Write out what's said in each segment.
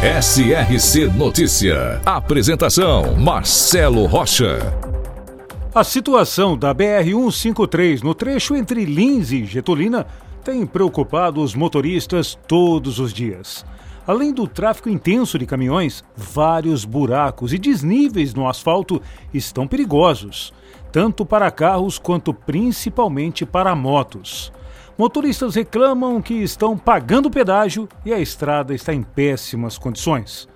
SRC Notícia. Apresentação: Marcelo Rocha. A situação da BR-153 no trecho entre Lins e Getulina tem preocupado os motoristas todos os dias. Além do tráfego intenso de caminhões, vários buracos e desníveis no asfalto estão perigosos, tanto para carros quanto principalmente para motos. Motoristas reclamam que estão pagando pedágio e a estrada está em péssimas condições.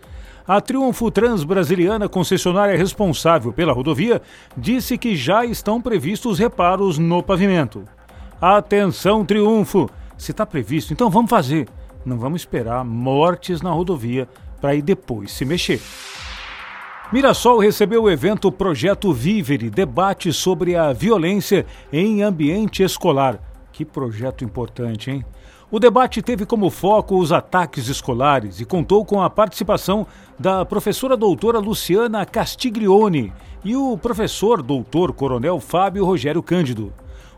A Triunfo Transbrasiliana, concessionária responsável pela rodovia, disse que já estão previstos reparos no pavimento. Atenção, Triunfo! Se está previsto, então vamos fazer. Não vamos esperar mortes na rodovia para ir depois se mexer. Mirassol recebeu o evento Projeto Vivere, debate sobre a violência em ambiente escolar. Que projeto importante, hein? O debate teve como foco os ataques escolares e contou com a participação da professora doutora Luciana Castiglione e o professor doutor coronel Fábio Rogério Cândido.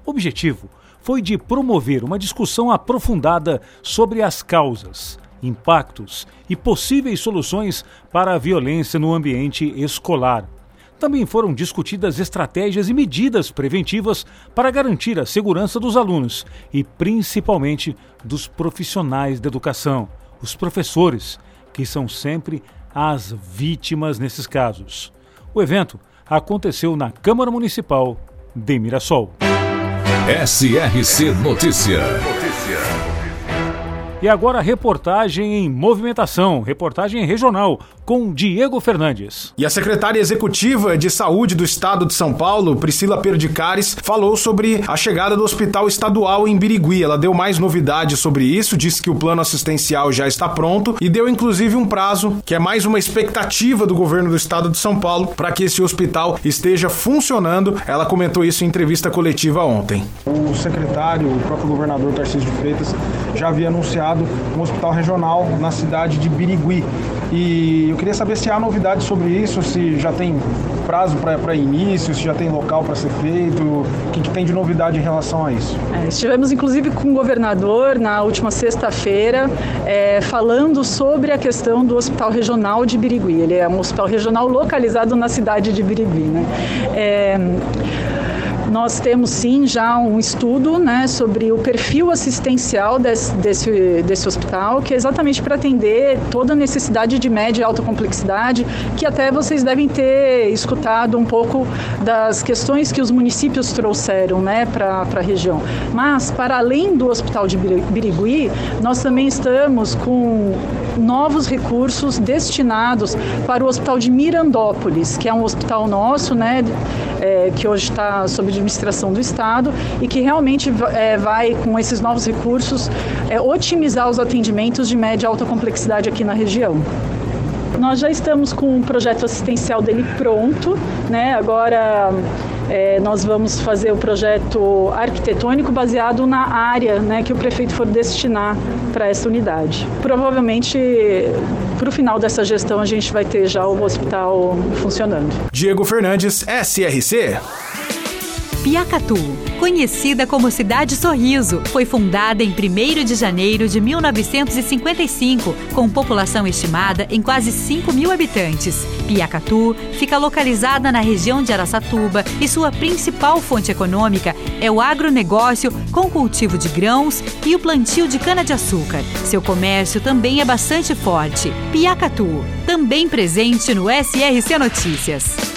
O objetivo foi de promover uma discussão aprofundada sobre as causas, impactos e possíveis soluções para a violência no ambiente escolar. Também foram discutidas estratégias e medidas preventivas para garantir a segurança dos alunos e, principalmente, dos profissionais da educação, os professores, que são sempre as vítimas nesses casos. O evento aconteceu na Câmara Municipal de Mirassol. SRC Notícia. E agora reportagem em movimentação, reportagem regional com Diego Fernandes. E a secretária executiva de saúde do estado de São Paulo, Priscila Perdicares, falou sobre a chegada do hospital estadual em Birigui. Ela deu mais novidades sobre isso, disse que o plano assistencial já está pronto e deu inclusive um prazo, que é mais uma expectativa do governo do estado de São Paulo para que esse hospital esteja funcionando. Ela comentou isso em entrevista coletiva ontem. O secretário, o próprio governador Tarcísio de Freitas, já havia anunciado um hospital regional na cidade de Birigui. E eu queria saber se há novidade sobre isso, se já tem prazo para início, se já tem local para ser feito, o que, que, tem de novidade em relação a isso. É, estivemos inclusive com o governador na última sexta-feira é, falando sobre a questão do Hospital Regional de Birigui. Ele é um hospital regional localizado na cidade de Birigui. Né? É, nós temos sim já um estudo né, sobre o perfil assistencial desse, desse, desse hospital, que é exatamente para atender toda a necessidade de média e alta complexidade, que até vocês devem ter escutado um pouco das questões que os municípios trouxeram né, para a região. Mas, para além do Hospital de Birigui, nós também estamos com novos recursos destinados para o Hospital de Mirandópolis, que é um hospital nosso, né, é, que hoje está sob administração do Estado e que realmente é, vai, com esses novos recursos, é, otimizar os atendimentos de média e alta complexidade aqui na região. Nós já estamos com o projeto assistencial dele pronto, né? Agora é, nós vamos fazer o projeto arquitetônico baseado na área né, que o prefeito for destinar para essa unidade. Provavelmente, para o final dessa gestão, a gente vai ter já o hospital funcionando. Diego Fernandes, SRC. Piacatu, conhecida como Cidade Sorriso, foi fundada em 1 de janeiro de 1955, com população estimada em quase 5 mil habitantes. Piacatu fica localizada na região de Araçatuba e sua principal fonte econômica é o agronegócio com cultivo de grãos e o plantio de cana-de-açúcar. Seu comércio também é bastante forte. Piacatu, também presente no SRC Notícias.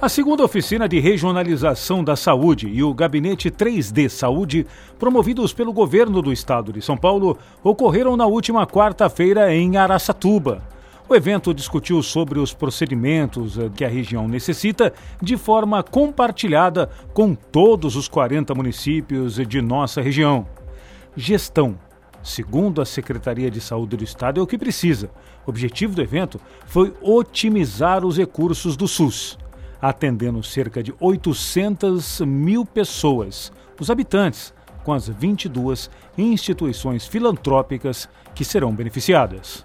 A segunda oficina de regionalização da saúde e o gabinete 3D Saúde, promovidos pelo governo do estado de São Paulo, ocorreram na última quarta-feira em Araçatuba. O evento discutiu sobre os procedimentos eh, que a região necessita de forma compartilhada com todos os 40 municípios de nossa região. Gestão, Segundo a Secretaria de Saúde do Estado, é o que precisa. O objetivo do evento foi otimizar os recursos do SUS, atendendo cerca de 800 mil pessoas, os habitantes, com as 22 instituições filantrópicas que serão beneficiadas.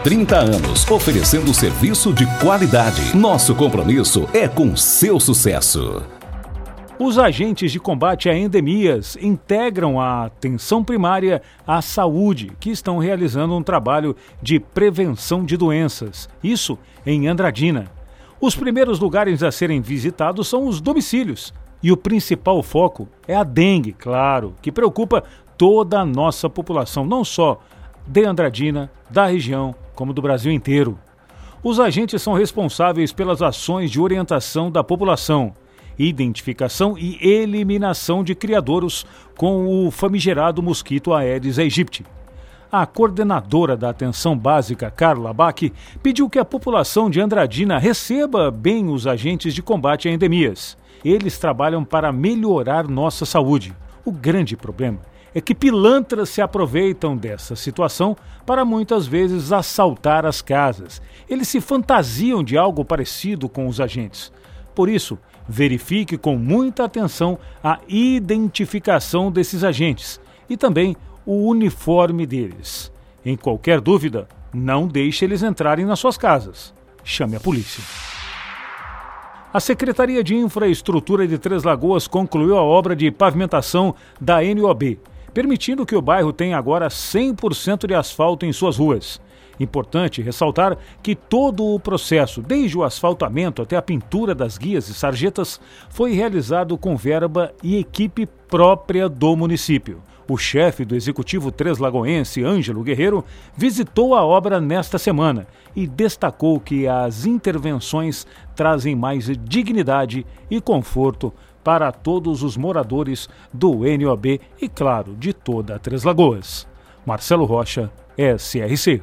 30 anos, oferecendo serviço de qualidade. Nosso compromisso é com seu sucesso. Os agentes de combate a endemias integram a atenção primária à saúde, que estão realizando um trabalho de prevenção de doenças. Isso em Andradina. Os primeiros lugares a serem visitados são os domicílios. E o principal foco é a dengue, claro, que preocupa toda a nossa população, não só de Andradina, da região, como do Brasil inteiro. Os agentes são responsáveis pelas ações de orientação da população, identificação e eliminação de criadouros com o famigerado mosquito Aedes aegypti. A coordenadora da atenção básica, Carla Bach, pediu que a população de Andradina receba bem os agentes de combate a endemias. Eles trabalham para melhorar nossa saúde. O grande problema é que pilantras se aproveitam dessa situação para muitas vezes assaltar as casas. Eles se fantasiam de algo parecido com os agentes. Por isso, verifique com muita atenção a identificação desses agentes e também o uniforme deles. Em qualquer dúvida, não deixe eles entrarem nas suas casas. Chame a polícia. A Secretaria de Infraestrutura de Três Lagoas concluiu a obra de pavimentação da NOB, permitindo que o bairro tenha agora 100% de asfalto em suas ruas. Importante ressaltar que todo o processo, desde o asfaltamento até a pintura das guias e sarjetas, foi realizado com verba e equipe própria do município. O chefe do Executivo Três Lagoense, Ângelo Guerreiro, visitou a obra nesta semana e destacou que as intervenções trazem mais dignidade e conforto para todos os moradores do NOB e, claro, de toda a Três Lagoas. Marcelo Rocha, SRC.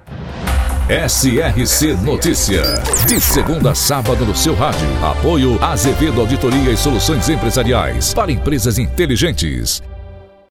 SRC Notícia. De segunda a sábado no seu rádio. Apoio Azevedo Auditoria e Soluções Empresariais para empresas inteligentes.